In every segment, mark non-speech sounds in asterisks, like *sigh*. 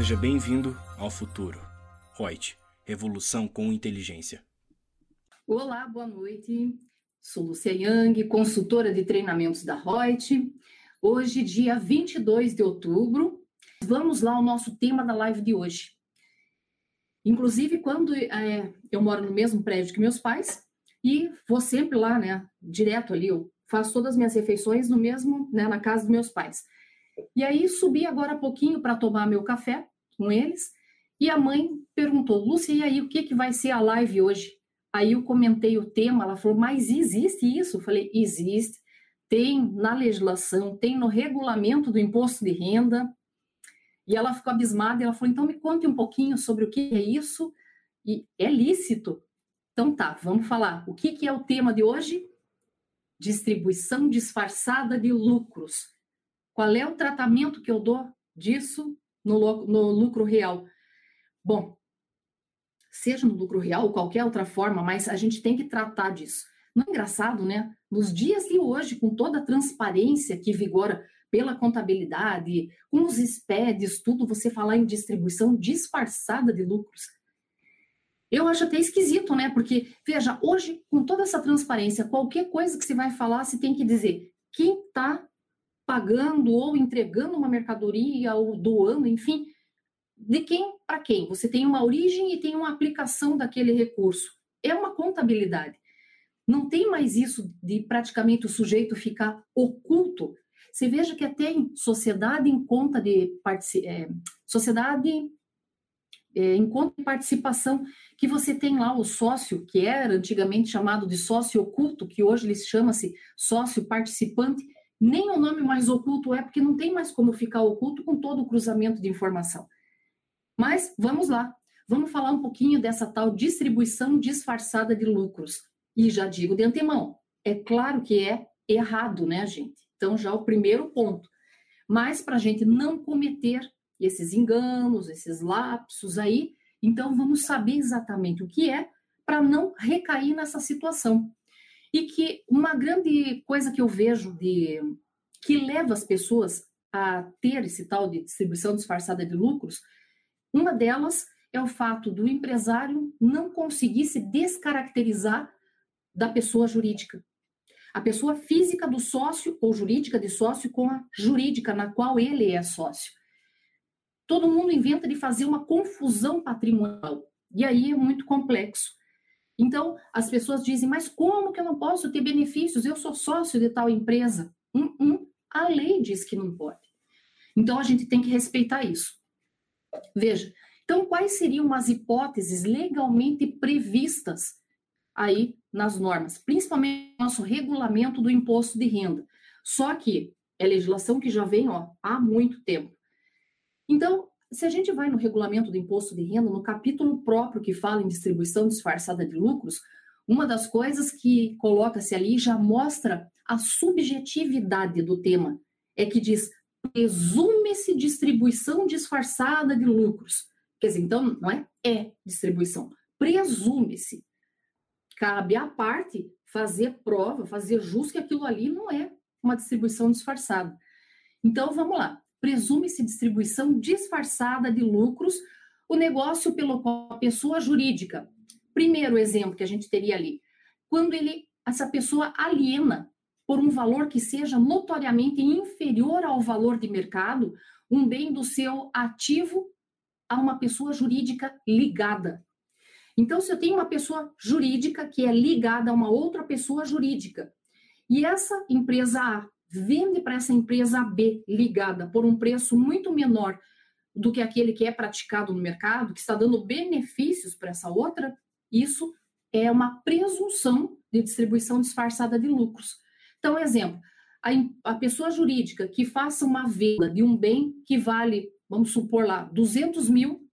Seja bem-vindo ao futuro. Reut, revolução com inteligência. Olá, boa noite. Sou Lúcia Yang, consultora de treinamentos da Reut. Hoje, dia 22 de outubro, vamos lá ao nosso tema da live de hoje. Inclusive, quando é, eu moro no mesmo prédio que meus pais e vou sempre lá, né, direto ali, eu faço todas as minhas refeições no mesmo, né, na casa dos meus pais. E aí subi agora pouquinho para tomar meu café com eles e a mãe perguntou, Lúcia, e aí o que, que vai ser a live hoje? Aí eu comentei o tema, ela falou, mas existe isso? Eu falei, existe. Tem na legislação, tem no regulamento do imposto de renda. E ela ficou abismada ela falou, então me conte um pouquinho sobre o que é isso. E é lícito. Então tá, vamos falar. O que, que é o tema de hoje? Distribuição disfarçada de lucros. Qual é o tratamento que eu dou disso no, no lucro real? Bom, seja no lucro real ou qualquer outra forma, mas a gente tem que tratar disso. Não é engraçado, né? Nos dias de hoje, com toda a transparência que vigora pela contabilidade, com os SPEDs, tudo, você falar em distribuição disfarçada de lucros. Eu acho até esquisito, né? Porque, veja, hoje, com toda essa transparência, qualquer coisa que você vai falar, você tem que dizer quem está pagando ou entregando uma mercadoria ou doando, enfim, de quem para quem. Você tem uma origem e tem uma aplicação daquele recurso. É uma contabilidade. Não tem mais isso de praticamente o sujeito ficar oculto. Você veja que até em sociedade em conta de é, sociedade é, em conta de participação, que você tem lá o sócio, que era antigamente chamado de sócio oculto, que hoje ele chama-se sócio participante, nem o nome mais oculto é, porque não tem mais como ficar oculto com todo o cruzamento de informação. Mas vamos lá, vamos falar um pouquinho dessa tal distribuição disfarçada de lucros. E já digo de antemão, é claro que é errado, né, gente? Então, já o primeiro ponto. Mas para a gente não cometer esses enganos, esses lapsos aí, então vamos saber exatamente o que é para não recair nessa situação. E que uma grande coisa que eu vejo de que leva as pessoas a ter esse tal de distribuição disfarçada de lucros uma delas é o fato do empresário não conseguir se descaracterizar da pessoa jurídica. A pessoa física do sócio ou jurídica de sócio com a jurídica na qual ele é sócio. Todo mundo inventa de fazer uma confusão patrimonial. E aí é muito complexo. Então, as pessoas dizem, mas como que eu não posso ter benefícios? Eu sou sócio de tal empresa. Um, um, a lei diz que não pode. Então, a gente tem que respeitar isso. Veja, então quais seriam as hipóteses legalmente previstas aí nas normas, principalmente no nosso regulamento do imposto de renda. Só que é legislação que já vem ó, há muito tempo. Então, se a gente vai no regulamento do imposto de renda, no capítulo próprio que fala em distribuição disfarçada de lucros, uma das coisas que coloca-se ali já mostra a subjetividade do tema. É que diz presume-se distribuição disfarçada de lucros. Quer dizer, então, não é é distribuição, presume-se. Cabe à parte fazer prova, fazer jus que aquilo ali não é uma distribuição disfarçada. Então, vamos lá. Presume-se distribuição disfarçada de lucros, o negócio pelo qual a pessoa jurídica. Primeiro exemplo que a gente teria ali, quando ele essa pessoa aliena por um valor que seja notoriamente inferior ao valor de mercado, um bem do seu ativo a uma pessoa jurídica ligada. Então, se eu tenho uma pessoa jurídica que é ligada a uma outra pessoa jurídica, e essa empresa A vende para essa empresa B ligada por um preço muito menor do que aquele que é praticado no mercado, que está dando benefícios para essa outra, isso é uma presunção de distribuição disfarçada de lucros. Então, exemplo, a, a pessoa jurídica que faça uma venda de um bem que vale, vamos supor lá, 200 mil,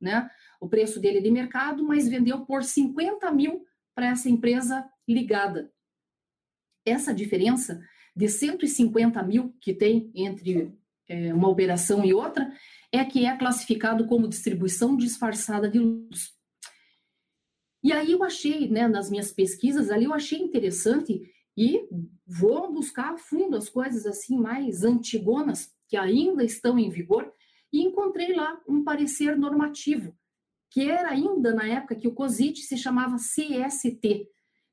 né? O preço dele de mercado, mas vendeu por 50 mil para essa empresa ligada. Essa diferença de 150 mil que tem entre é, uma operação e outra é que é classificado como distribuição disfarçada de lucros. E aí eu achei, né, nas minhas pesquisas ali, eu achei interessante e vou buscar a fundo as coisas assim mais antigonas que ainda estão em vigor e encontrei lá um parecer normativo, que era ainda na época que o COSIT se chamava CST.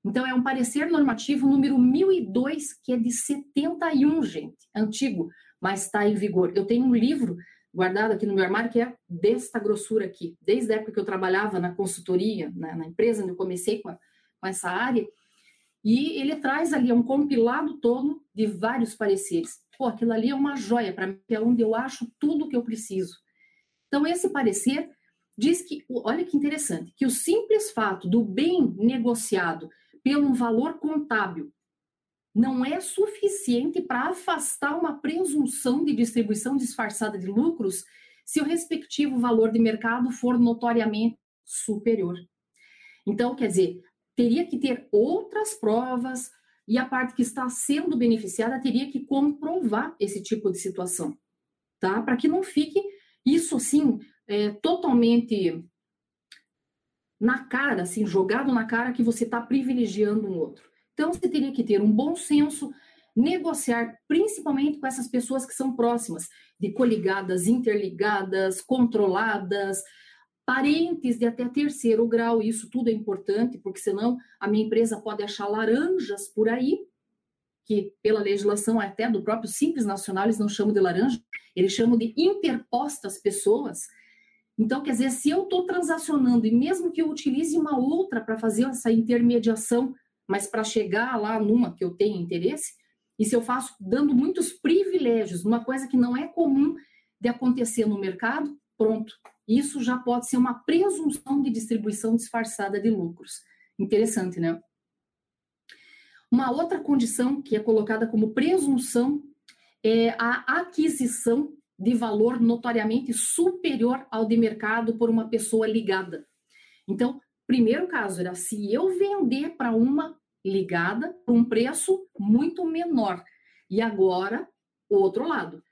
Então, é um parecer normativo número 1002, que é de 71, gente, antigo, mas está em vigor. Eu tenho um livro guardado aqui no meu armário que é desta grossura aqui, desde a época que eu trabalhava na consultoria, na, na empresa onde eu comecei com, a, com essa área, e ele traz ali um compilado todo de vários pareceres. Pô, aquilo ali é uma joia para mim, é onde eu acho tudo que eu preciso. Então, esse parecer diz que, olha que interessante, que o simples fato do bem negociado pelo valor contábil não é suficiente para afastar uma presunção de distribuição disfarçada de lucros se o respectivo valor de mercado for notoriamente superior. Então, quer dizer, teria que ter outras provas e a parte que está sendo beneficiada teria que comprovar esse tipo de situação, tá? Para que não fique isso assim é, totalmente na cara, assim, jogado na cara que você está privilegiando um outro. Então, você teria que ter um bom senso, negociar principalmente com essas pessoas que são próximas, de coligadas, interligadas, controladas, parentes de até terceiro grau, isso tudo é importante, porque senão a minha empresa pode achar laranjas por aí, que pela legislação até do próprio Simples Nacional eles não chamam de laranja, eles chamam de interpostas pessoas, então, quer dizer, se eu estou transacionando, e mesmo que eu utilize uma outra para fazer essa intermediação, mas para chegar lá numa que eu tenho interesse, e se eu faço dando muitos privilégios, uma coisa que não é comum de acontecer no mercado, pronto. Isso já pode ser uma presunção de distribuição disfarçada de lucros. Interessante, né? Uma outra condição que é colocada como presunção é a aquisição de valor notoriamente superior ao de mercado por uma pessoa ligada. Então, primeiro caso era se eu vender para uma ligada por um preço muito menor. E agora, o outro lado.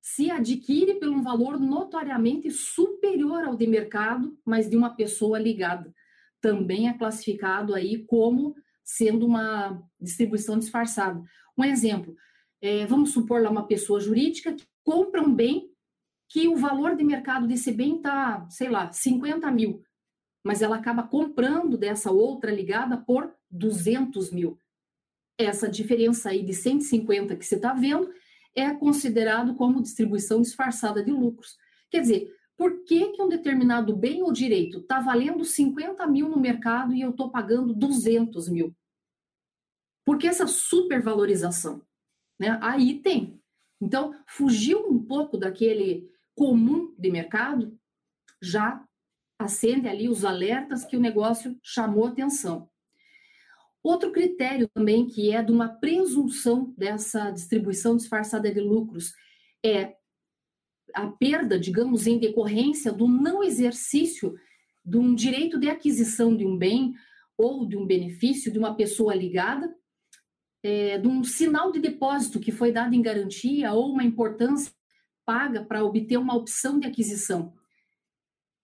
Se adquire por um valor notoriamente superior ao de mercado, mas de uma pessoa ligada. Também é classificado aí como sendo uma distribuição disfarçada. Um exemplo, é, vamos supor lá uma pessoa jurídica compra um bem que o valor de mercado desse bem está, sei lá, 50 mil, mas ela acaba comprando dessa outra ligada por 200 mil. Essa diferença aí de 150 que você está vendo é considerado como distribuição disfarçada de lucros. Quer dizer, por que, que um determinado bem ou direito está valendo 50 mil no mercado e eu estou pagando 200 mil? Por que essa supervalorização? Né? Aí tem então, fugiu um pouco daquele comum de mercado, já acende ali os alertas que o negócio chamou atenção. Outro critério também que é de uma presunção dessa distribuição disfarçada de lucros é a perda, digamos, em decorrência do não exercício de um direito de aquisição de um bem ou de um benefício de uma pessoa ligada é, de um sinal de depósito que foi dado em garantia ou uma importância paga para obter uma opção de aquisição.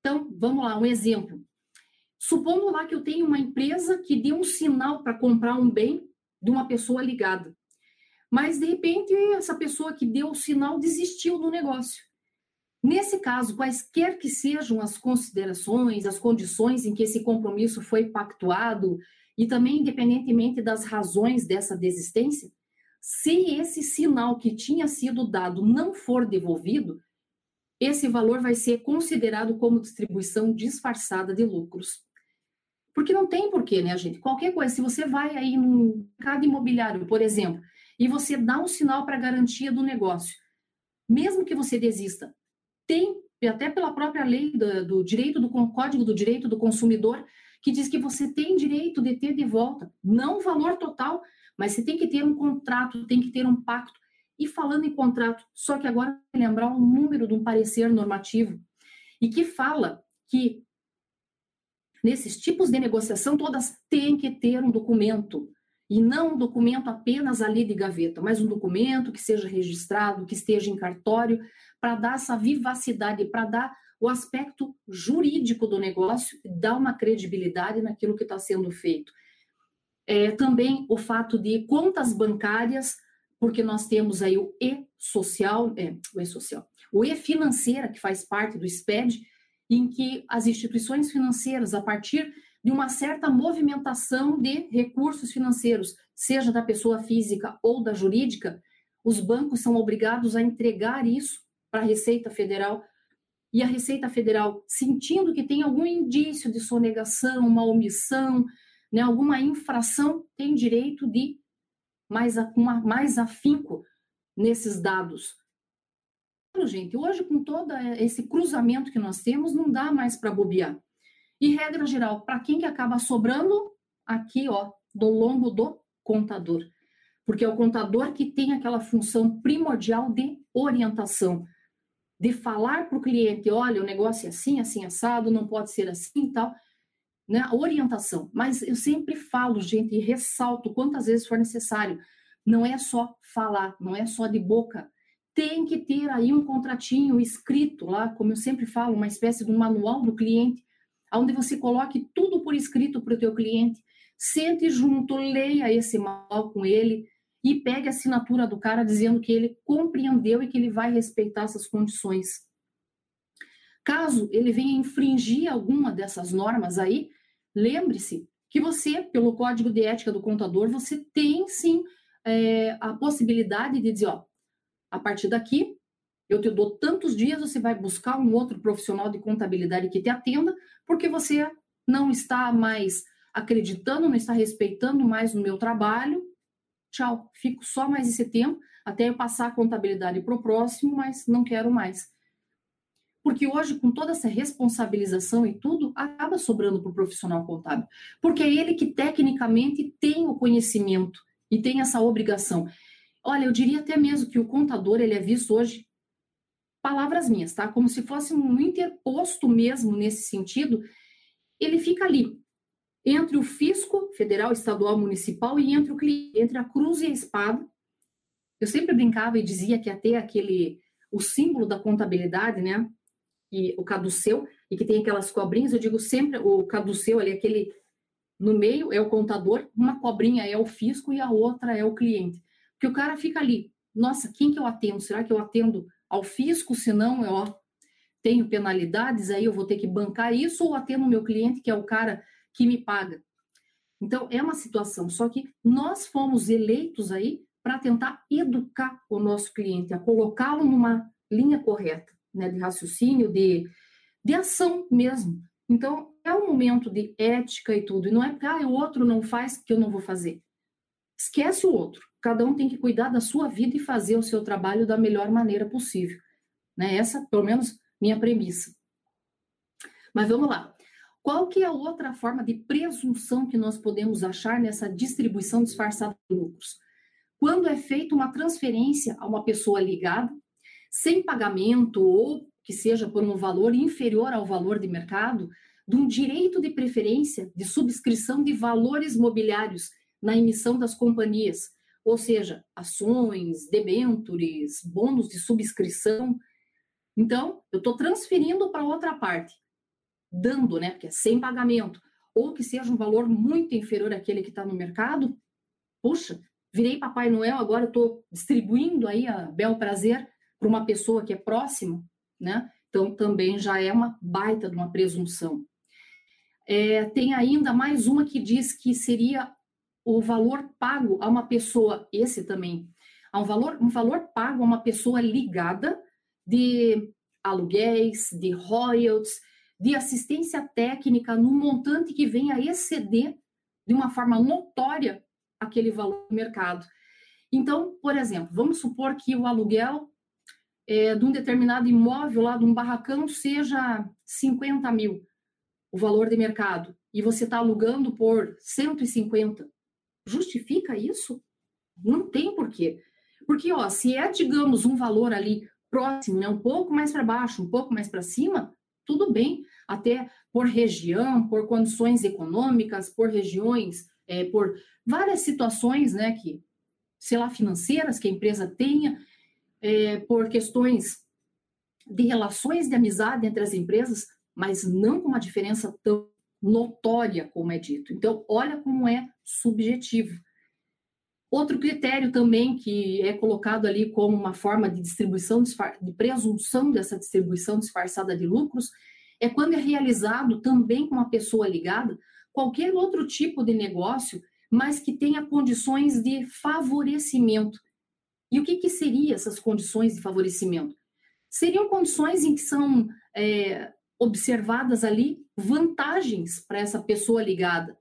Então, vamos lá, um exemplo. Supondo lá que eu tenho uma empresa que deu um sinal para comprar um bem de uma pessoa ligada. Mas, de repente, essa pessoa que deu o sinal desistiu do negócio. Nesse caso, quaisquer que sejam as considerações, as condições em que esse compromisso foi pactuado, e também, independentemente das razões dessa desistência, se esse sinal que tinha sido dado não for devolvido, esse valor vai ser considerado como distribuição disfarçada de lucros. Porque não tem porquê, né, gente? Qualquer coisa, se você vai aí no mercado imobiliário, por exemplo, e você dá um sinal para garantia do negócio, mesmo que você desista, tem, até pela própria lei do, do direito do Código do Direito do Consumidor, que diz que você tem direito de ter de volta, não o valor total, mas você tem que ter um contrato, tem que ter um pacto. E falando em contrato, só que agora lembrar o número de um parecer normativo e que fala que nesses tipos de negociação todas têm que ter um documento e não um documento apenas ali de gaveta, mas um documento que seja registrado, que esteja em cartório, para dar essa vivacidade, para dar o aspecto jurídico do negócio dá uma credibilidade naquilo que está sendo feito. É, também o fato de contas bancárias porque nós temos aí o e-social, é, o e-social, o e-financeira, que faz parte do SPED, em que as instituições financeiras, a partir de uma certa movimentação de recursos financeiros, seja da pessoa física ou da jurídica, os bancos são obrigados a entregar isso para a Receita Federal. E a Receita Federal, sentindo que tem algum indício de sonegação, uma omissão, né, alguma infração, tem direito de mais, uma, mais afinco nesses dados. Gente, hoje, com todo esse cruzamento que nós temos, não dá mais para bobear. E, regra geral, para quem que acaba sobrando? Aqui, ó, do longo do contador. Porque é o contador que tem aquela função primordial de orientação, de falar para o cliente, olha, o negócio é assim, assim, assado, não pode ser assim e tal, né? Orientação. Mas eu sempre falo, gente, e ressalto quantas vezes for necessário, não é só falar, não é só de boca, tem que ter aí um contratinho escrito lá, como eu sempre falo, uma espécie de um manual do cliente, onde você coloque tudo por escrito para o teu cliente, sente junto, leia esse manual com ele e pegue a assinatura do cara dizendo que ele compreendeu e que ele vai respeitar essas condições. Caso ele venha infringir alguma dessas normas aí, lembre-se que você, pelo Código de Ética do Contador, você tem sim é, a possibilidade de dizer, ó, a partir daqui, eu te dou tantos dias, você vai buscar um outro profissional de contabilidade que te atenda, porque você não está mais acreditando, não está respeitando mais o meu trabalho. Tchau, fico só mais esse tempo até eu passar a contabilidade para o próximo, mas não quero mais. Porque hoje, com toda essa responsabilização e tudo, acaba sobrando para o profissional contábil. Porque é ele que tecnicamente tem o conhecimento e tem essa obrigação. Olha, eu diria até mesmo que o contador ele é visto hoje, palavras minhas, tá? Como se fosse um interposto mesmo nesse sentido. Ele fica ali entre o fisco federal, estadual, municipal e entre o cliente, entre a cruz e a espada. Eu sempre brincava e dizia que até aquele o símbolo da contabilidade, né? E o caduceu e que tem aquelas cobrinhas, eu digo sempre o caduceu ali aquele no meio é o contador, uma cobrinha é o fisco e a outra é o cliente. Porque o cara fica ali, nossa, quem que eu atendo? Será que eu atendo ao fisco? Se não, eu tenho penalidades, aí eu vou ter que bancar isso ou atendo o meu cliente, que é o cara que me paga. Então, é uma situação, só que nós fomos eleitos aí para tentar educar o nosso cliente, a colocá-lo numa linha correta, né, de raciocínio, de, de ação mesmo. Então, é um momento de ética e tudo, e não é porque ah, o outro não faz que eu não vou fazer. Esquece o outro. Cada um tem que cuidar da sua vida e fazer o seu trabalho da melhor maneira possível. Né? Essa, pelo menos, minha premissa. Mas vamos lá. Qual que é a outra forma de presunção que nós podemos achar nessa distribuição disfarçada de lucros? Quando é feita uma transferência a uma pessoa ligada, sem pagamento ou que seja por um valor inferior ao valor de mercado, de um direito de preferência de subscrição de valores mobiliários na emissão das companhias, ou seja, ações, debêntures, bônus de subscrição. Então, eu estou transferindo para outra parte, dando, né, porque é sem pagamento, ou que seja um valor muito inferior àquele que está no mercado. Puxa, virei Papai Noel, agora estou distribuindo aí a bel prazer para uma pessoa que é próxima, né? Então, também já é uma baita de uma presunção. É, tem ainda mais uma que diz que seria o valor pago a uma pessoa, esse também, a um valor, um valor pago a uma pessoa ligada de aluguéis, de royalties, de assistência técnica num montante que venha exceder de uma forma notória aquele valor do mercado. Então, por exemplo, vamos supor que o aluguel é, de um determinado imóvel lá, de um barracão, seja 50 mil o valor de mercado e você está alugando por 150, justifica isso? Não tem porquê. Porque, ó, se é, digamos, um valor ali próximo, né, um pouco mais para baixo, um pouco mais para cima, tudo bem, até por região, por condições econômicas, por regiões, é, por várias situações, né, que, sei lá, financeiras que a empresa tenha, é, por questões de relações de amizade entre as empresas, mas não com uma diferença tão notória como é dito. Então, olha como é subjetivo. Outro critério também que é colocado ali como uma forma de distribuição, de presunção dessa distribuição disfarçada de lucros, é quando é realizado também com uma pessoa ligada qualquer outro tipo de negócio, mas que tenha condições de favorecimento. E o que, que seriam essas condições de favorecimento? Seriam condições em que são é, observadas ali vantagens para essa pessoa ligada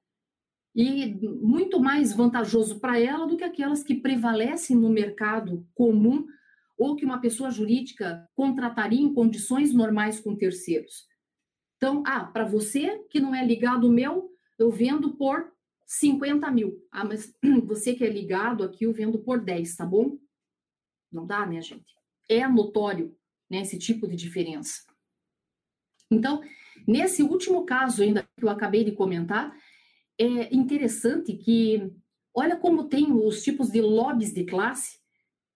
e muito mais vantajoso para ela do que aquelas que prevalecem no mercado comum ou que uma pessoa jurídica contrataria em condições normais com terceiros. Então, ah, para você que não é ligado meu, eu vendo por 50 mil. Ah, mas *clears throat* você que é ligado aqui, eu vendo por 10, tá bom? Não dá, né, gente? É notório né, esse tipo de diferença. Então, nesse último caso ainda que eu acabei de comentar, é interessante que olha como tem os tipos de lobbies de classe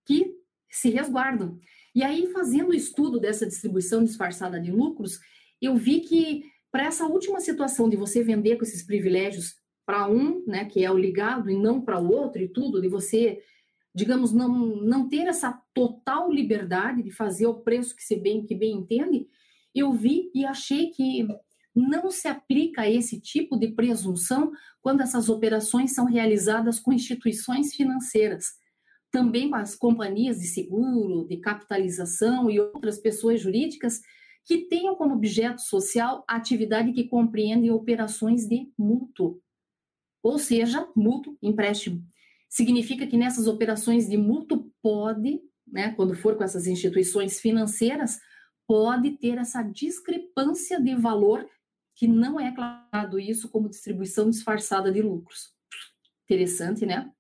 que se resguardam. E aí, fazendo o estudo dessa distribuição disfarçada de lucros, eu vi que para essa última situação de você vender com esses privilégios para um, né, que é o ligado, e não para o outro, e tudo, de você, digamos, não, não ter essa total liberdade de fazer o preço que você bem, que bem entende, eu vi e achei que não se aplica esse tipo de presunção quando essas operações são realizadas com instituições financeiras, também com as companhias de seguro, de capitalização e outras pessoas jurídicas que tenham como objeto social a atividade que compreende operações de mútuo, ou seja, mútuo empréstimo. Significa que nessas operações de mútuo pode, né, quando for com essas instituições financeiras, pode ter essa discrepância de valor que não é claro isso como distribuição disfarçada de lucros. Interessante, né?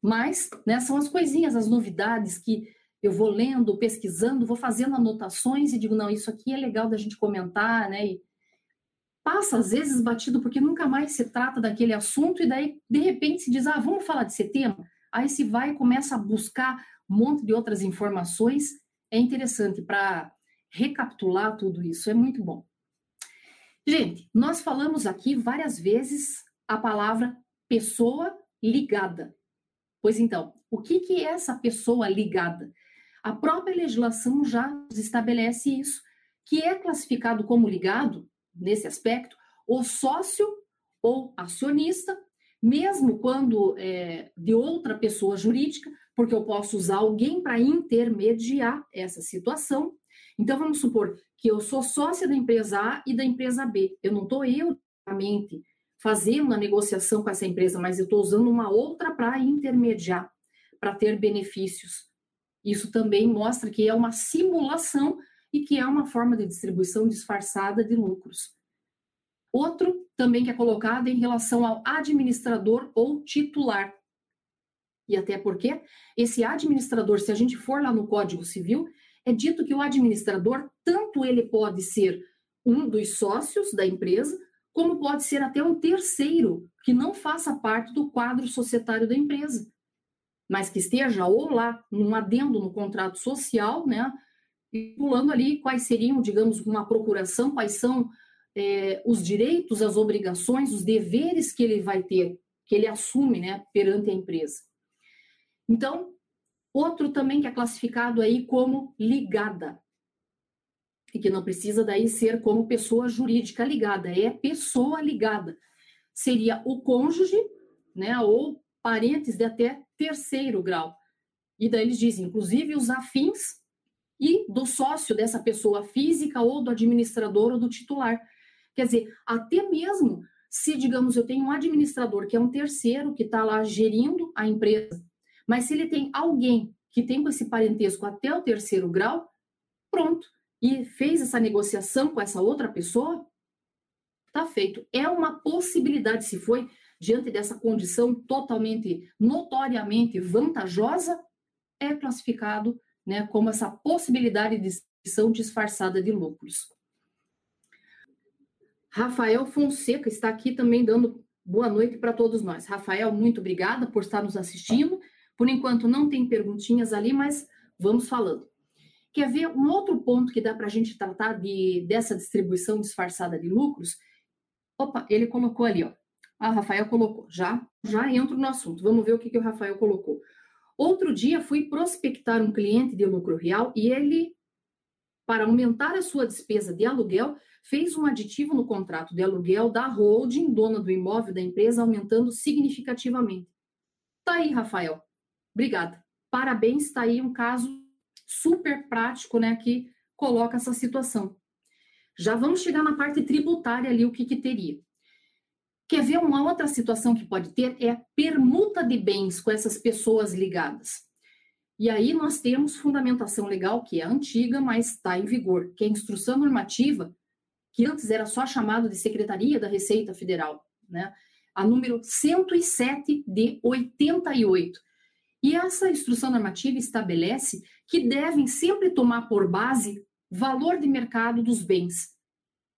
Mas né, são as coisinhas, as novidades que eu vou lendo, pesquisando, vou fazendo anotações e digo, não, isso aqui é legal da gente comentar, né? E passa às vezes batido porque nunca mais se trata daquele assunto e daí de repente se diz, ah, vamos falar desse tema. Aí se vai e começa a buscar um monte de outras informações. É interessante para recapitular tudo isso, é muito bom. Gente, nós falamos aqui várias vezes a palavra pessoa ligada. Pois então, o que, que é essa pessoa ligada? A própria legislação já estabelece isso, que é classificado como ligado, nesse aspecto, o sócio ou acionista, mesmo quando é de outra pessoa jurídica, porque eu posso usar alguém para intermediar essa situação, então, vamos supor que eu sou sócia da empresa A e da empresa B. Eu não estou eu diretamente fazendo a negociação com essa empresa, mas eu estou usando uma outra para intermediar, para ter benefícios. Isso também mostra que é uma simulação e que é uma forma de distribuição disfarçada de lucros. Outro também que é colocado em relação ao administrador ou titular. E até porque esse administrador, se a gente for lá no Código Civil, é dito que o administrador, tanto ele pode ser um dos sócios da empresa, como pode ser até um terceiro que não faça parte do quadro societário da empresa, mas que esteja ou lá num adendo no contrato social, né, pulando ali quais seriam, digamos, uma procuração, quais são é, os direitos, as obrigações, os deveres que ele vai ter, que ele assume, né, perante a empresa. Então, Outro também que é classificado aí como ligada, e que não precisa daí ser como pessoa jurídica ligada, é pessoa ligada. Seria o cônjuge, né, ou parentes de até terceiro grau. E daí eles dizem, inclusive, os afins e do sócio dessa pessoa física ou do administrador ou do titular. Quer dizer, até mesmo se, digamos, eu tenho um administrador que é um terceiro que está lá gerindo a empresa mas se ele tem alguém que tem esse parentesco até o terceiro grau, pronto. E fez essa negociação com essa outra pessoa, tá feito. É uma possibilidade, se foi diante dessa condição totalmente, notoriamente vantajosa, é classificado né, como essa possibilidade de distribuição disfarçada de lucros. Rafael Fonseca está aqui também dando boa noite para todos nós. Rafael, muito obrigada por estar nos assistindo. Por enquanto, não tem perguntinhas ali, mas vamos falando. Quer ver um outro ponto que dá para a gente tratar de, dessa distribuição disfarçada de lucros? Opa, ele colocou ali, ó. Ah, Rafael colocou. Já, já entro no assunto. Vamos ver o que, que o Rafael colocou. Outro dia fui prospectar um cliente de lucro real e ele, para aumentar a sua despesa de aluguel, fez um aditivo no contrato de aluguel da holding, dona do imóvel da empresa, aumentando significativamente. Tá aí, Rafael. Obrigada. Parabéns, tá aí um caso super prático, né, que coloca essa situação. Já vamos chegar na parte tributária ali, o que, que teria. Quer ver uma outra situação que pode ter? É a permuta de bens com essas pessoas ligadas. E aí nós temos fundamentação legal, que é antiga, mas está em vigor, que é a instrução normativa, que antes era só chamado de Secretaria da Receita Federal, né? A número 107 de 88. E essa instrução normativa estabelece que devem sempre tomar por base valor de mercado dos bens.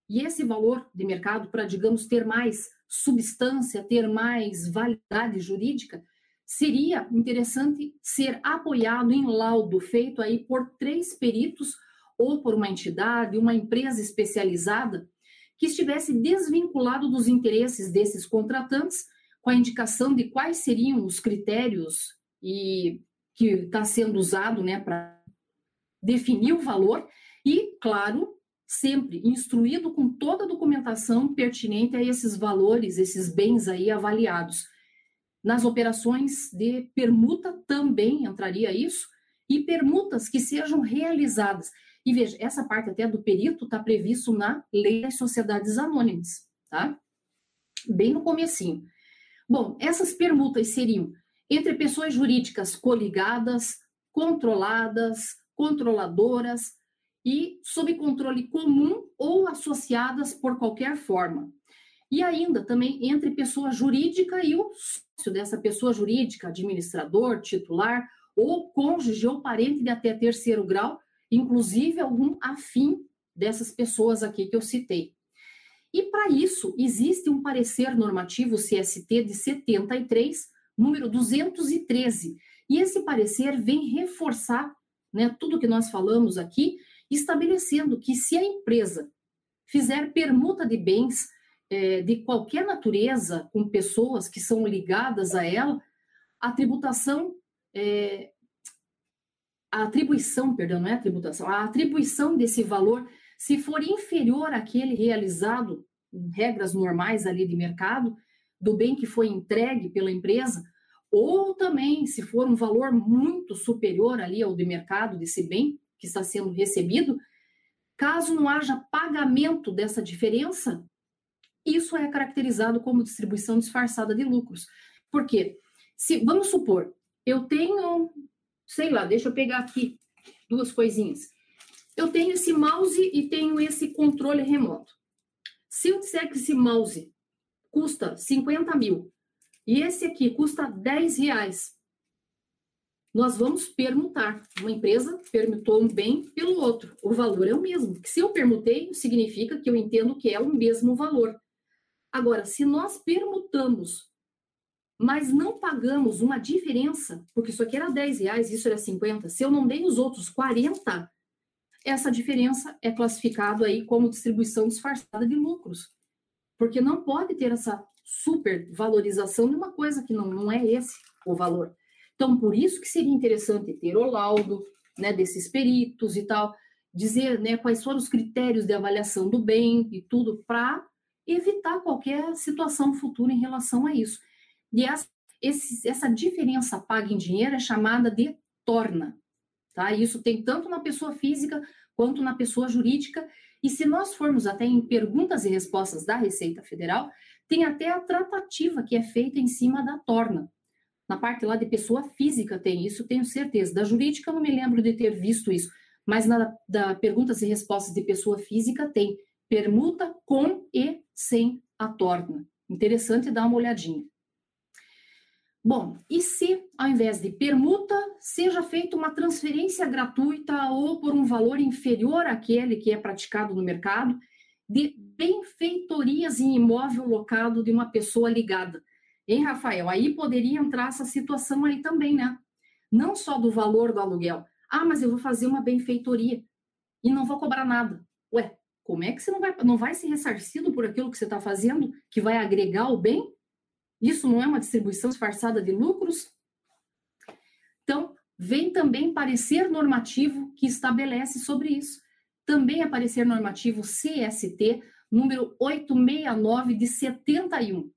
E esse valor de mercado, para, digamos, ter mais substância, ter mais validade jurídica, seria interessante ser apoiado em laudo feito aí por três peritos ou por uma entidade, uma empresa especializada que estivesse desvinculado dos interesses desses contratantes, com a indicação de quais seriam os critérios e que está sendo usado, né, para definir o valor e, claro, sempre instruído com toda a documentação pertinente a esses valores, esses bens aí avaliados. Nas operações de permuta também entraria isso, e permutas que sejam realizadas. E veja, essa parte até do perito está previsto na Lei das Sociedades Anônimas, tá? Bem no comecinho. Bom, essas permutas seriam entre pessoas jurídicas coligadas, controladas, controladoras, e sob controle comum ou associadas por qualquer forma. E ainda também entre pessoa jurídica e o sócio dessa pessoa jurídica, administrador, titular ou cônjuge ou parente de até terceiro grau, inclusive algum afim dessas pessoas aqui que eu citei. E para isso, existe um parecer normativo CST de 73, número 213. E esse parecer vem reforçar né, tudo que nós falamos aqui estabelecendo que se a empresa fizer permuta de bens é, de qualquer natureza com pessoas que são ligadas a ela, a tributação, é, a atribuição, perdão, não é a tributação, a atribuição desse valor, se for inferior àquele realizado em regras normais ali de mercado, do bem que foi entregue pela empresa, ou também se for um valor muito superior ali ao de mercado desse bem, que está sendo recebido, caso não haja pagamento dessa diferença, isso é caracterizado como distribuição disfarçada de lucros. Por quê? Se, vamos supor, eu tenho, sei lá, deixa eu pegar aqui duas coisinhas. Eu tenho esse mouse e tenho esse controle remoto. Se eu disser que esse mouse custa 50 mil e esse aqui custa 10 reais, nós vamos permutar. Uma empresa permutou um bem pelo outro. O valor é o mesmo. Se eu permutei, significa que eu entendo que é o mesmo valor. Agora, se nós permutamos, mas não pagamos uma diferença, porque isso aqui era 10 reais, isso era 50, se eu não dei os outros 40, essa diferença é classificado aí como distribuição disfarçada de lucros. Porque não pode ter essa supervalorização de uma coisa que não, não é esse o valor. Então, por isso que seria interessante ter o laudo né, desses peritos e tal, dizer né, quais foram os critérios de avaliação do bem e tudo, para evitar qualquer situação futura em relação a isso. E essa, esse, essa diferença paga em dinheiro é chamada de torna. Tá? Isso tem tanto na pessoa física quanto na pessoa jurídica. E se nós formos até em perguntas e respostas da Receita Federal, tem até a tratativa que é feita em cima da torna. Na parte lá de pessoa física tem isso, tenho certeza. Da jurídica eu não me lembro de ter visto isso, mas na da perguntas e respostas de pessoa física tem permuta com e sem a torna. Interessante dar uma olhadinha. Bom, e se ao invés de permuta seja feita uma transferência gratuita ou por um valor inferior àquele que é praticado no mercado de benfeitorias em imóvel locado de uma pessoa ligada? Hein, Rafael? Aí poderia entrar essa situação aí também, né? Não só do valor do aluguel. Ah, mas eu vou fazer uma benfeitoria e não vou cobrar nada. Ué, como é que você não vai, não vai ser ressarcido por aquilo que você está fazendo, que vai agregar o bem? Isso não é uma distribuição disfarçada de lucros? Então, vem também parecer normativo que estabelece sobre isso. Também é parecer normativo CST número 869 de 71.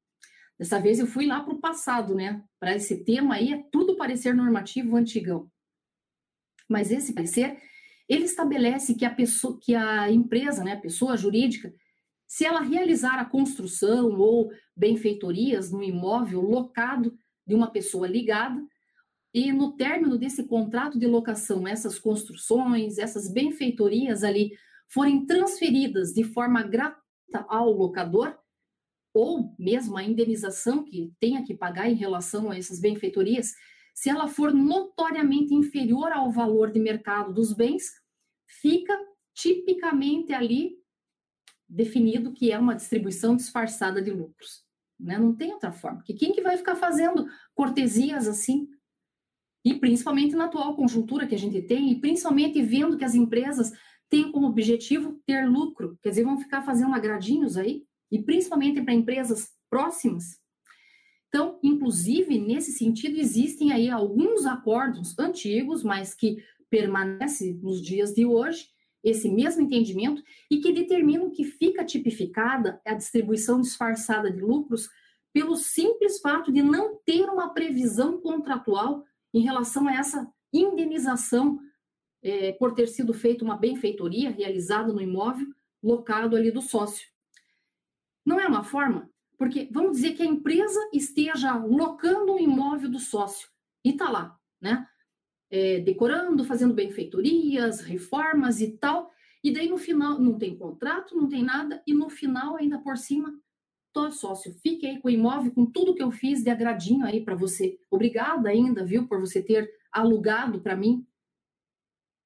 Dessa vez eu fui lá para o passado, né? Para esse tema aí é tudo parecer normativo antigão. Mas esse parecer, ele estabelece que a pessoa, que a empresa, né, a pessoa jurídica, se ela realizar a construção ou benfeitorias no imóvel locado de uma pessoa ligada, e no término desse contrato de locação, essas construções, essas benfeitorias ali forem transferidas de forma gratuita ao locador, ou mesmo a indenização que tenha que pagar em relação a essas benfeitorias, se ela for notoriamente inferior ao valor de mercado dos bens, fica tipicamente ali definido que é uma distribuição disfarçada de lucros. Né? Não tem outra forma. Porque quem que vai ficar fazendo cortesias assim? E principalmente na atual conjuntura que a gente tem, e principalmente vendo que as empresas têm como objetivo ter lucro, quer dizer, vão ficar fazendo agradinhos aí, e principalmente para empresas próximas. Então, inclusive, nesse sentido, existem aí alguns acordos antigos, mas que permanecem nos dias de hoje, esse mesmo entendimento, e que determinam que fica tipificada a distribuição disfarçada de lucros pelo simples fato de não ter uma previsão contratual em relação a essa indenização é, por ter sido feita uma benfeitoria realizada no imóvel locado ali do sócio. Não é uma forma? Porque vamos dizer que a empresa esteja locando um imóvel do sócio e está lá, né? É, decorando, fazendo benfeitorias, reformas e tal. E daí no final não tem contrato, não tem nada, e no final, ainda por cima, tô sócio, fique aí com o imóvel, com tudo que eu fiz de agradinho aí para você. Obrigada ainda, viu, por você ter alugado para mim.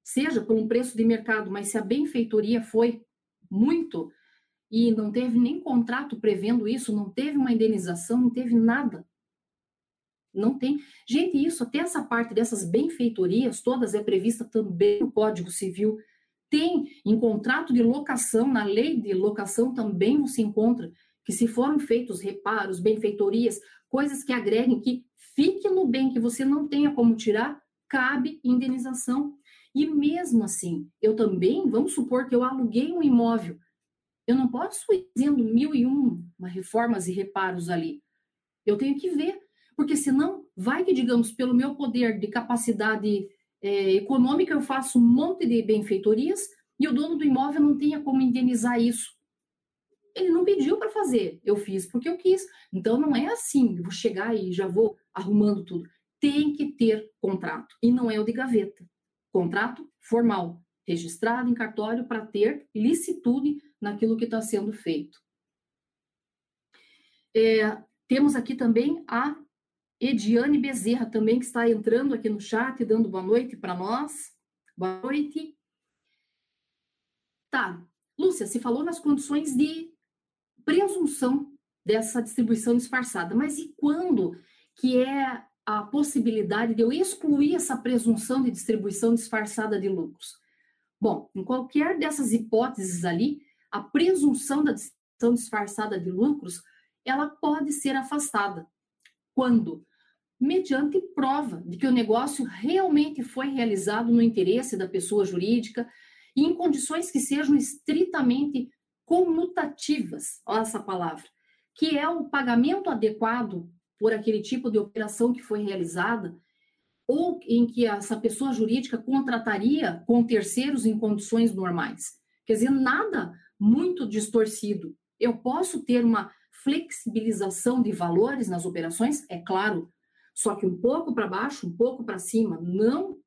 Seja por um preço de mercado, mas se a benfeitoria foi muito e não teve nem contrato prevendo isso, não teve uma indenização, não teve nada. Não tem. Gente, isso, até essa parte dessas benfeitorias, todas é prevista também no Código Civil. Tem em contrato de locação, na lei de locação também você encontra que se foram feitos reparos, benfeitorias, coisas que agreguem que fique no bem que você não tenha como tirar, cabe indenização. E mesmo assim, eu também, vamos supor que eu aluguei um imóvel, eu não posso ir dizendo mil e um reformas e reparos ali. Eu tenho que ver, porque senão vai que, digamos, pelo meu poder de capacidade é, econômica, eu faço um monte de benfeitorias e o dono do imóvel não tenha como indenizar isso. Ele não pediu para fazer, eu fiz porque eu quis. Então não é assim, vou chegar e já vou arrumando tudo. Tem que ter contrato e não é o de gaveta. Contrato formal, registrado em cartório para ter licitude naquilo que está sendo feito. É, temos aqui também a Ediane Bezerra, também que está entrando aqui no chat, dando boa noite para nós. Boa noite. Tá, Lúcia, se falou nas condições de presunção dessa distribuição disfarçada. Mas e quando que é a possibilidade de eu excluir essa presunção de distribuição disfarçada de lucros? Bom, em qualquer dessas hipóteses ali, a presunção da distribuição disfarçada de lucros, ela pode ser afastada. Quando? Mediante prova de que o negócio realmente foi realizado no interesse da pessoa jurídica e em condições que sejam estritamente comutativas, olha essa palavra, que é o pagamento adequado por aquele tipo de operação que foi realizada, ou em que essa pessoa jurídica contrataria com terceiros em condições normais. Quer dizer, nada muito distorcido. Eu posso ter uma flexibilização de valores nas operações, é claro, só que um pouco para baixo, um pouco para cima, não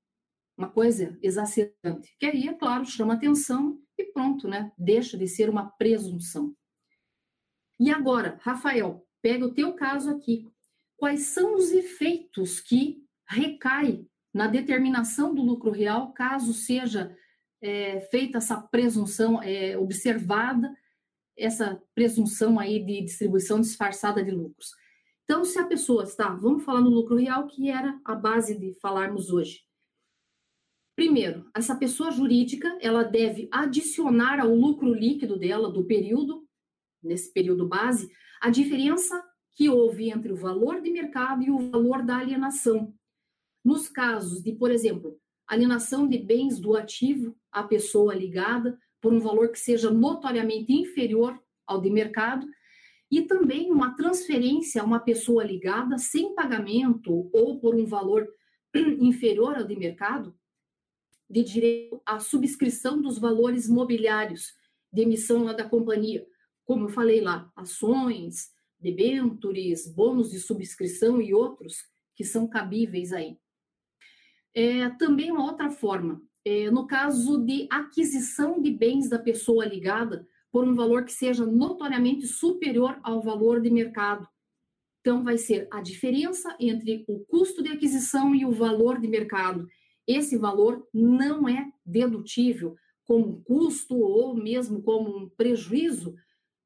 uma coisa exacerbante. Que aí, é claro, chama atenção e pronto, né? Deixa de ser uma presunção. E agora, Rafael, pega o teu caso aqui. Quais são os efeitos que recai na determinação do lucro real, caso seja é, feita essa presunção, é, observada essa presunção aí de distribuição disfarçada de lucros. Então, se a pessoa está, vamos falar no lucro real, que era a base de falarmos hoje. Primeiro, essa pessoa jurídica, ela deve adicionar ao lucro líquido dela do período, nesse período base, a diferença que houve entre o valor de mercado e o valor da alienação. Nos casos de, por exemplo, alienação de bens do ativo à pessoa ligada por um valor que seja notoriamente inferior ao de mercado, e também uma transferência a uma pessoa ligada sem pagamento ou por um valor *clears throat* inferior ao de mercado, de direito à subscrição dos valores mobiliários de emissão da companhia, como eu falei lá, ações, debêntures, bônus de subscrição e outros que são cabíveis aí. É, também uma outra forma, é, no caso de aquisição de bens da pessoa ligada por um valor que seja notoriamente superior ao valor de mercado. Então, vai ser a diferença entre o custo de aquisição e o valor de mercado. Esse valor não é dedutível como custo ou mesmo como um prejuízo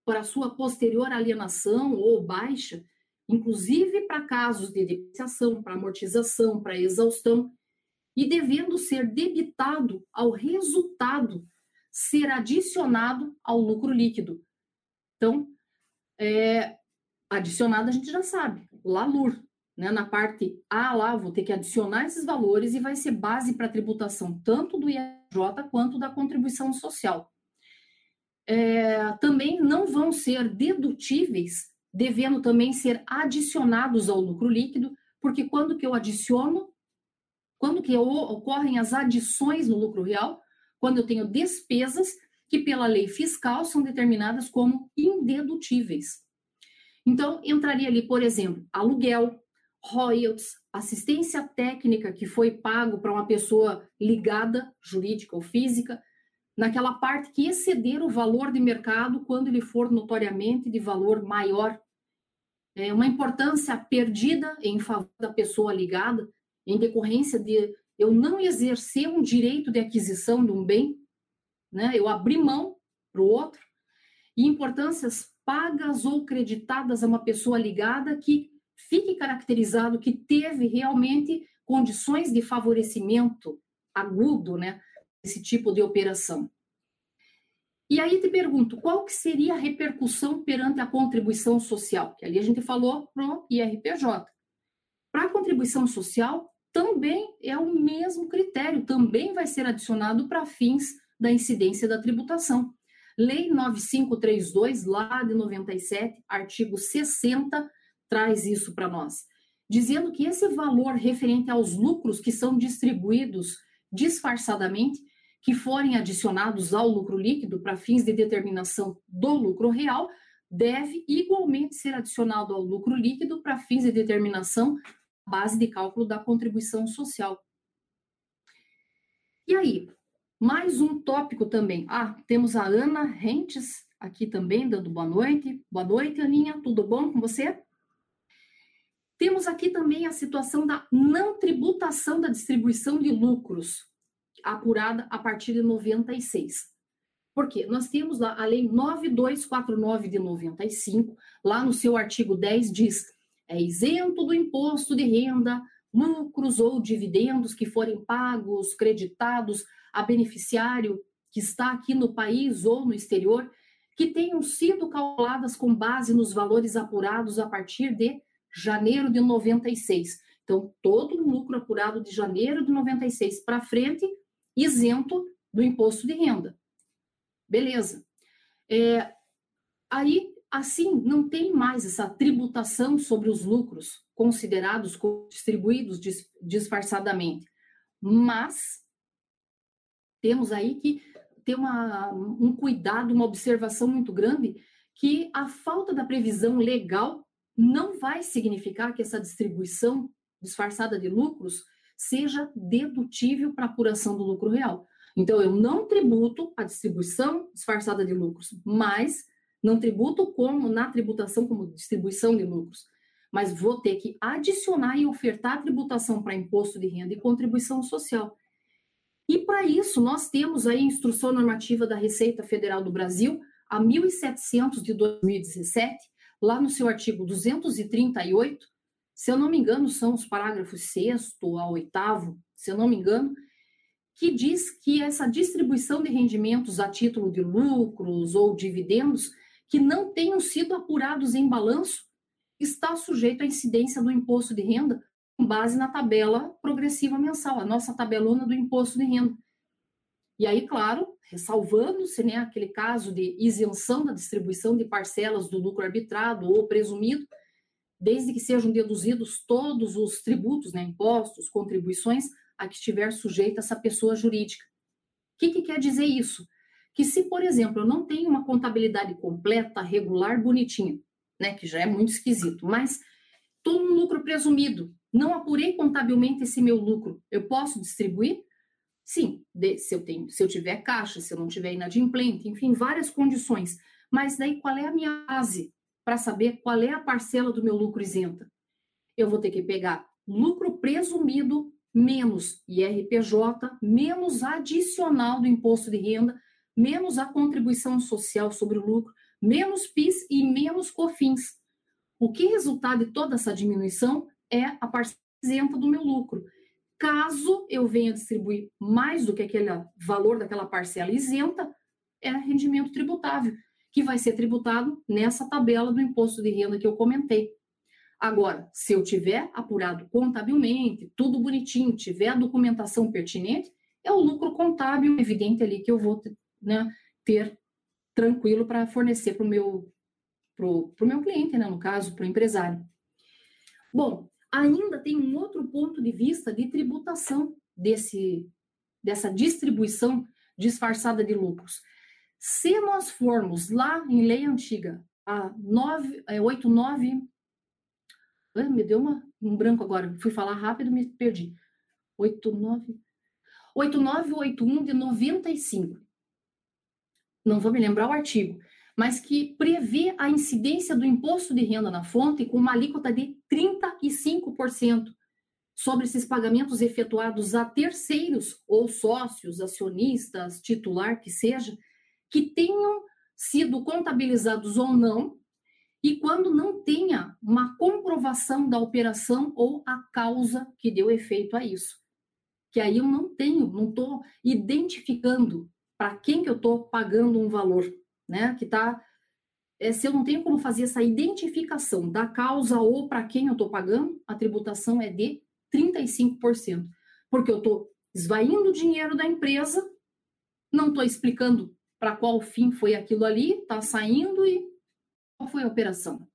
para sua posterior alienação ou baixa, inclusive para casos de depreciação, para amortização, para exaustão, e devendo ser debitado ao resultado ser adicionado ao lucro líquido. Então, é, adicionado a gente já sabe, lá LUR, né? Na parte A lá, vou ter que adicionar esses valores e vai ser base para tributação tanto do IRJ quanto da contribuição social. É, também não vão ser dedutíveis, devendo também ser adicionados ao lucro líquido, porque quando que eu adiciono, quando que ocorrem as adições no lucro real, quando eu tenho despesas que pela lei fiscal são determinadas como indedutíveis. Então, entraria ali, por exemplo, aluguel, royalties, assistência técnica que foi pago para uma pessoa ligada, jurídica ou física, naquela parte que exceder o valor de mercado quando ele for notoriamente de valor maior. É uma importância perdida em favor da pessoa ligada, em decorrência de eu não exercer um direito de aquisição de um bem, né? eu abri mão para o outro, e importâncias pagas ou creditadas a uma pessoa ligada que fique caracterizado que teve realmente condições de favorecimento agudo, né, esse tipo de operação. E aí te pergunto, qual que seria a repercussão perante a contribuição social? Que ali a gente falou pro IRPJ. Para a contribuição social, também é o mesmo critério, também vai ser adicionado para fins da incidência da tributação. Lei 9532, lá de 97, artigo 60, traz isso para nós, dizendo que esse valor referente aos lucros que são distribuídos disfarçadamente, que forem adicionados ao lucro líquido para fins de determinação do lucro real, deve igualmente ser adicionado ao lucro líquido para fins de determinação base de cálculo da contribuição social. E aí, mais um tópico também. Ah, temos a Ana Rentes aqui também, dando boa noite. Boa noite, Aninha, tudo bom com você? Temos aqui também a situação da não tributação da distribuição de lucros, apurada a partir de 96. Por quê? Nós temos lá a Lei 9249 de 95, lá no seu artigo 10 diz: é isento do imposto de renda, lucros ou dividendos que forem pagos, creditados a beneficiário que está aqui no país ou no exterior, que tenham sido calculadas com base nos valores apurados a partir de janeiro de 96. Então, todo o lucro apurado de janeiro de 96 para frente, isento do imposto de renda. Beleza. É, aí, assim, não tem mais essa tributação sobre os lucros considerados distribuídos disfarçadamente. Mas temos aí que ter uma, um cuidado, uma observação muito grande que a falta da previsão legal não vai significar que essa distribuição disfarçada de lucros seja dedutível para apuração do lucro real. Então, eu não tributo a distribuição disfarçada de lucros, mas não tributo como na tributação como distribuição de lucros, mas vou ter que adicionar e ofertar tributação para imposto de renda e contribuição social. E para isso, nós temos aí a Instrução Normativa da Receita Federal do Brasil, a 1700 de 2017, lá no seu artigo 238, se eu não me engano, são os parágrafos 6 ao 8, se eu não me engano, que diz que essa distribuição de rendimentos a título de lucros ou dividendos que não tenham sido apurados em balanço está sujeito à incidência do imposto de renda com base na tabela progressiva mensal, a nossa tabelona do imposto de renda. E aí, claro, ressalvando-se né, aquele caso de isenção da distribuição de parcelas do lucro arbitrado ou presumido, desde que sejam deduzidos todos os tributos, né, impostos, contribuições a que estiver sujeita essa pessoa jurídica. O que, que quer dizer isso? Que se, por exemplo, eu não tenho uma contabilidade completa, regular, bonitinha, né, que já é muito esquisito, mas estou no lucro presumido, não apurei contabilmente esse meu lucro, eu posso distribuir? Sim, de, se eu tenho, se eu tiver caixa, se eu não tiver inadimplente, enfim, várias condições. Mas daí qual é a minha base para saber qual é a parcela do meu lucro isenta? Eu vou ter que pegar lucro presumido menos IRPJ, menos adicional do imposto de renda, menos a contribuição social sobre o lucro, menos PIS e menos COFINS. O que resultar de toda essa diminuição é a parcela isenta do meu lucro. Caso eu venha distribuir mais do que aquele valor daquela parcela isenta, é rendimento tributável, que vai ser tributado nessa tabela do imposto de renda que eu comentei. Agora, se eu tiver apurado contabilmente, tudo bonitinho, tiver a documentação pertinente, é o lucro contábil evidente ali que eu vou né, ter tranquilo para fornecer para o meu, pro, pro meu cliente, né, no caso, para o empresário. Bom, ainda tem um outro ponto de vista de tributação desse, dessa distribuição disfarçada de lucros. Se nós formos lá em lei antiga, a 9, é, 89. Ah, me deu uma, um branco agora, fui falar rápido me perdi. 89. 8981 de 95. Não vou me lembrar o artigo mas que prevê a incidência do imposto de renda na fonte com uma alíquota de 35% sobre esses pagamentos efetuados a terceiros ou sócios, acionistas, titular que seja, que tenham sido contabilizados ou não, e quando não tenha uma comprovação da operação ou a causa que deu efeito a isso. Que aí eu não tenho, não estou identificando para quem que eu estou pagando um valor né? Que tá. É, se eu não tenho como fazer essa identificação da causa ou para quem eu estou pagando, a tributação é de 35%. Porque eu estou esvaindo o dinheiro da empresa, não estou explicando para qual fim foi aquilo ali, está saindo e qual foi a operação.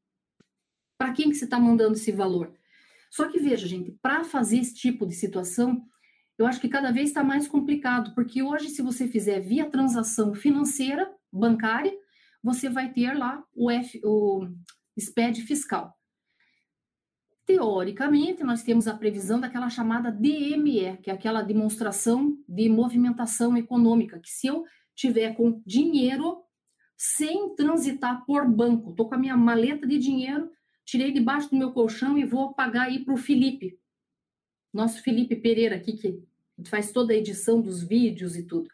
Para quem que você está mandando esse valor? Só que veja, gente, para fazer esse tipo de situação, eu acho que cada vez está mais complicado, porque hoje, se você fizer via transação financeira, bancária, você vai ter lá o, F, o SPED fiscal. Teoricamente, nós temos a previsão daquela chamada DME, que é aquela demonstração de movimentação econômica, que se eu tiver com dinheiro sem transitar por banco, estou com a minha maleta de dinheiro, tirei debaixo do meu colchão e vou pagar aí para o Felipe, nosso Felipe Pereira aqui, que faz toda a edição dos vídeos e tudo.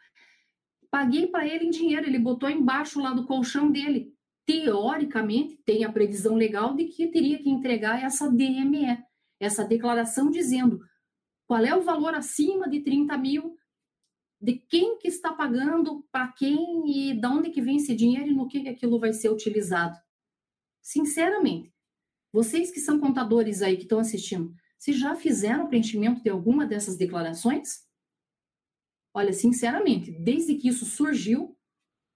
Paguei para ele em dinheiro, ele botou embaixo lá do colchão dele. Teoricamente, tem a previsão legal de que teria que entregar essa DME, essa declaração dizendo qual é o valor acima de 30 mil, de quem que está pagando, para quem e de onde que vem esse dinheiro e no que aquilo vai ser utilizado. Sinceramente, vocês que são contadores aí que estão assistindo, se já fizeram preenchimento de alguma dessas declarações? Olha, sinceramente, desde que isso surgiu,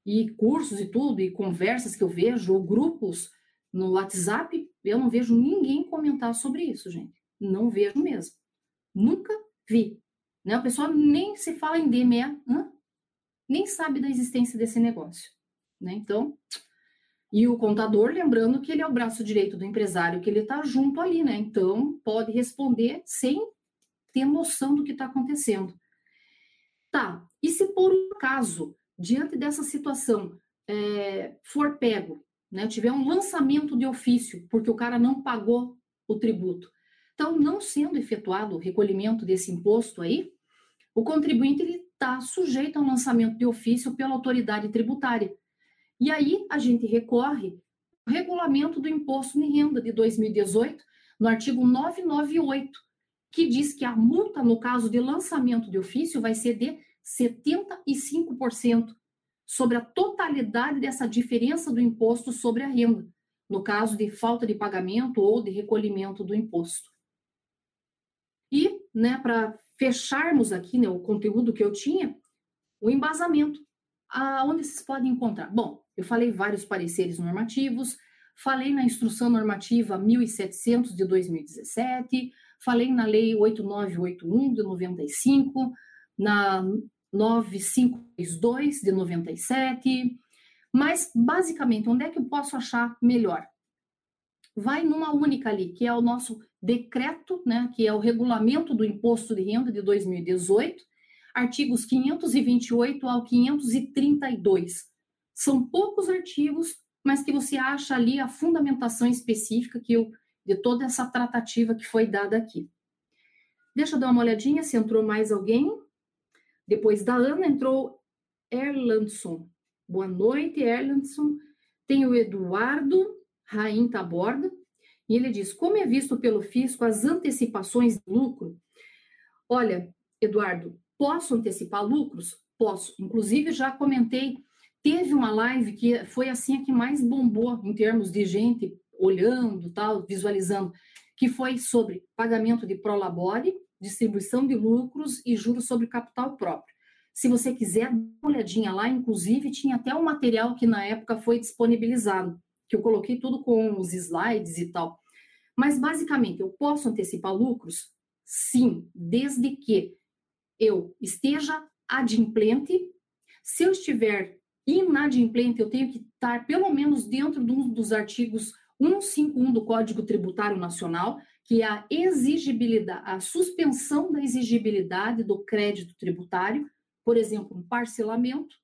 e cursos e tudo, e conversas que eu vejo, ou grupos no WhatsApp, eu não vejo ninguém comentar sobre isso, gente. Não vejo mesmo. Nunca vi. Né? A pessoa nem se fala em DME, nem sabe da existência desse negócio. Né? Então, e o contador, lembrando que ele é o braço direito do empresário, que ele está junto ali, né? Então, pode responder sem ter noção do que está acontecendo. Tá, e se por um acaso, diante dessa situação, é, for pego, né, tiver um lançamento de ofício, porque o cara não pagou o tributo, então, não sendo efetuado o recolhimento desse imposto aí, o contribuinte está sujeito a um lançamento de ofício pela autoridade tributária. E aí a gente recorre ao regulamento do imposto de renda de 2018, no artigo 998, que diz que a multa, no caso de lançamento de ofício, vai ser de 75% sobre a totalidade dessa diferença do imposto sobre a renda, no caso de falta de pagamento ou de recolhimento do imposto. E, né, para fecharmos aqui né, o conteúdo que eu tinha, o embasamento. Aonde vocês podem encontrar? Bom, eu falei vários pareceres normativos, falei na instrução normativa 1700 de 2017, falei na lei 8981 de 95, na 9532 de 97, mas basicamente, onde é que eu posso achar melhor? Vai numa única ali, que é o nosso decreto, né, que é o regulamento do imposto de renda de 2018, artigos 528 ao 532. São poucos artigos, mas que você acha ali a fundamentação específica que eu, de toda essa tratativa que foi dada aqui. Deixa eu dar uma olhadinha se entrou mais alguém. Depois da Ana entrou Erlandson. Boa noite, Erlandson. Tem o Eduardo Raim Taborda. E ele diz: como é visto pelo fisco as antecipações de lucro? Olha, Eduardo, posso antecipar lucros? Posso. Inclusive, já comentei, teve uma live que foi assim a que mais bombou em termos de gente olhando, tal, visualizando, que foi sobre pagamento de prolabore, distribuição de lucros e juros sobre capital próprio. Se você quiser, dá uma olhadinha lá, inclusive tinha até um material que na época foi disponibilizado que eu coloquei tudo com os slides e tal. Mas basicamente, eu posso antecipar lucros? Sim, desde que eu esteja adimplente. Se eu estiver inadimplente, eu tenho que estar pelo menos dentro de um dos artigos 151 do Código Tributário Nacional, que é a exigibilidade, a suspensão da exigibilidade do crédito tributário, por exemplo, um parcelamento,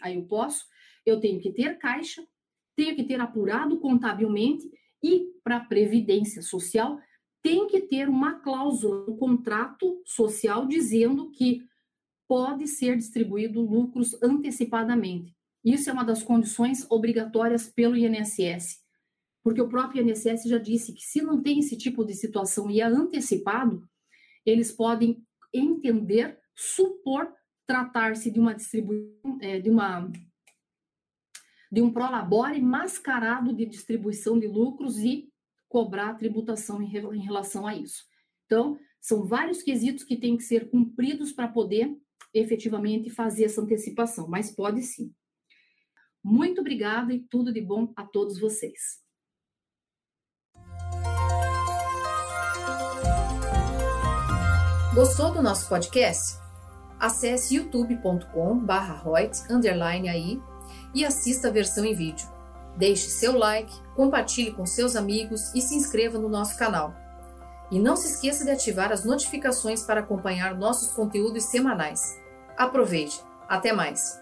aí eu posso, eu tenho que ter caixa, tenho que ter apurado contabilmente e para previdência social tem que ter uma cláusula no contrato social dizendo que pode ser distribuído lucros antecipadamente. Isso é uma das condições obrigatórias pelo INSS, porque o próprio INSS já disse que se não tem esse tipo de situação e é antecipado, eles podem entender, supor tratar-se de uma distribuição, é, de uma de um prolabore mascarado de distribuição de lucros e cobrar tributação em, em relação a isso. Então, são vários quesitos que têm que ser cumpridos para poder efetivamente fazer essa antecipação, mas pode sim. Muito obrigada e tudo de bom a todos vocês. Gostou do nosso podcast? Acesse youtube.com/royts_aí e assista a versão em vídeo. Deixe seu like, compartilhe com seus amigos e se inscreva no nosso canal. E não se esqueça de ativar as notificações para acompanhar nossos conteúdos semanais. Aproveite! Até mais!